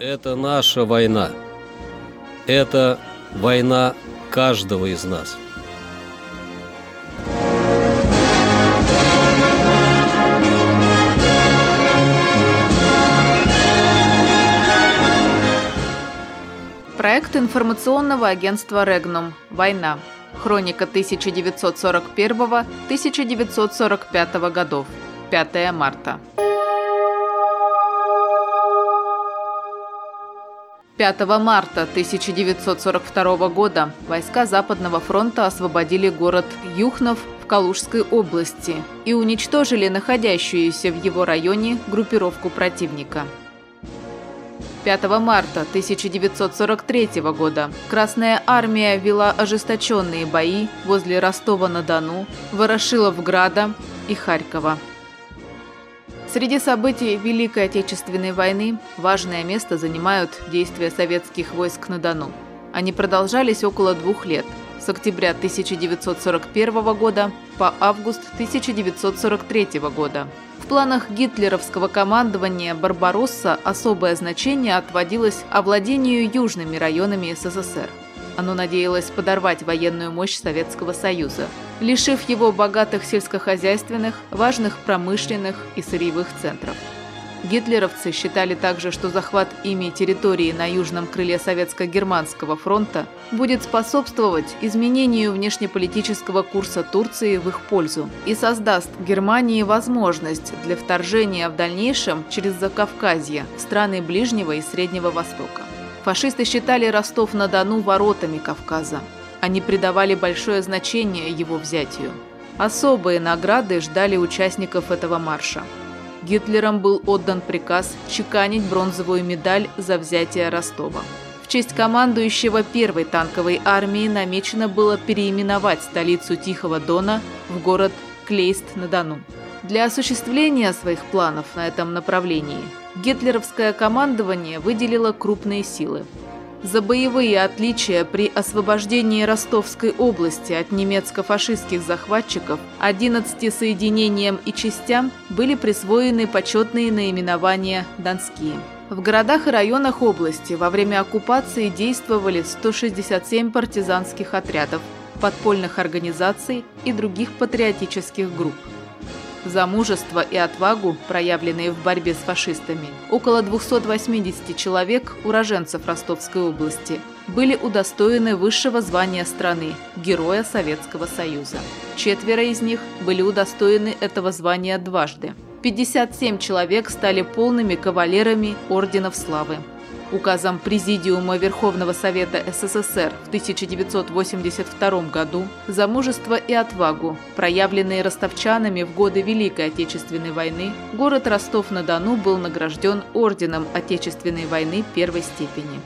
Это наша война. Это война каждого из нас. Проект информационного агентства «Регнум. Война. Хроника 1941-1945 годов. 5 марта. 5 марта 1942 года войска Западного фронта освободили город Юхнов в Калужской области и уничтожили находящуюся в его районе группировку противника. 5 марта 1943 года Красная Армия вела ожесточенные бои возле Ростова-на-Дону, Ворошиловграда и Харькова. Среди событий Великой Отечественной войны важное место занимают действия советских войск на Дону. Они продолжались около двух лет, с октября 1941 года по август 1943 года. В планах гитлеровского командования «Барбаросса» особое значение отводилось овладению южными районами СССР. Оно надеялось подорвать военную мощь Советского Союза, лишив его богатых сельскохозяйственных, важных промышленных и сырьевых центров. Гитлеровцы считали также, что захват ими территории на южном крыле Советско-Германского фронта будет способствовать изменению внешнеполитического курса Турции в их пользу и создаст Германии возможность для вторжения в дальнейшем через Закавказье в страны Ближнего и Среднего Востока. Фашисты считали Ростов-на-Дону воротами Кавказа. Они придавали большое значение его взятию. Особые награды ждали участников этого марша – Гитлером был отдан приказ чеканить бронзовую медаль за взятие Ростова. В честь командующего первой танковой армии намечено было переименовать столицу Тихого Дона в город Клейст-на-Дону. Для осуществления своих планов на этом направлении гитлеровское командование выделило крупные силы – за боевые отличия при освобождении Ростовской области от немецко-фашистских захватчиков 11 соединениям и частям были присвоены почетные наименования «Донские». В городах и районах области во время оккупации действовали 167 партизанских отрядов, подпольных организаций и других патриотических групп за мужество и отвагу, проявленные в борьбе с фашистами, около 280 человек, уроженцев Ростовской области, были удостоены высшего звания страны – Героя Советского Союза. Четверо из них были удостоены этого звания дважды. 57 человек стали полными кавалерами Орденов Славы указом Президиума Верховного Совета СССР в 1982 году за мужество и отвагу, проявленные ростовчанами в годы Великой Отечественной войны, город Ростов-на-Дону был награжден Орденом Отечественной войны первой степени.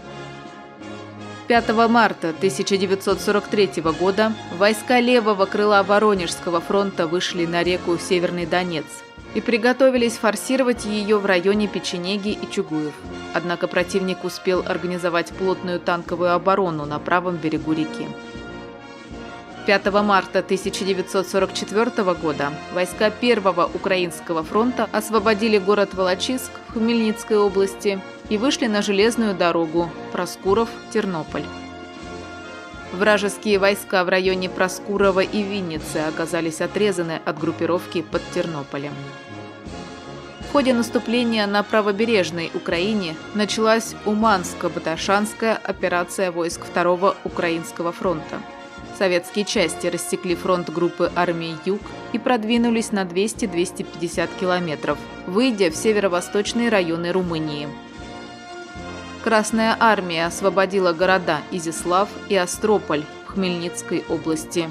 5 марта 1943 года войска левого крыла Воронежского фронта вышли на реку Северный Донец – и приготовились форсировать ее в районе Печенеги и Чугуев. Однако противник успел организовать плотную танковую оборону на правом берегу реки. 5 марта 1944 года войска Первого Украинского фронта освободили город Волочиск в Хмельницкой области и вышли на железную дорогу Проскуров-Тернополь. Вражеские войска в районе Проскурова и Винницы оказались отрезаны от группировки под Тернополем. В ходе наступления на правобережной Украине началась Уманско-Баташанская операция войск Второго Украинского фронта. Советские части рассекли фронт группы армии «Юг» и продвинулись на 200-250 километров, выйдя в северо-восточные районы Румынии – Красная армия освободила города Изислав и Астрополь в Хмельницкой области.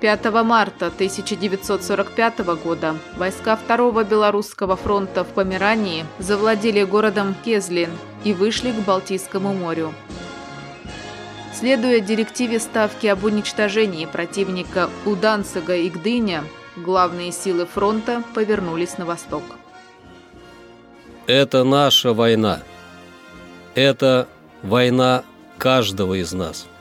5 марта 1945 года войска Второго Белорусского фронта в Померании завладели городом Кезлин и вышли к Балтийскому морю. Следуя директиве Ставки об уничтожении противника у Данцига и Гдыня, главные силы фронта повернулись на восток. Это наша война. Это война каждого из нас –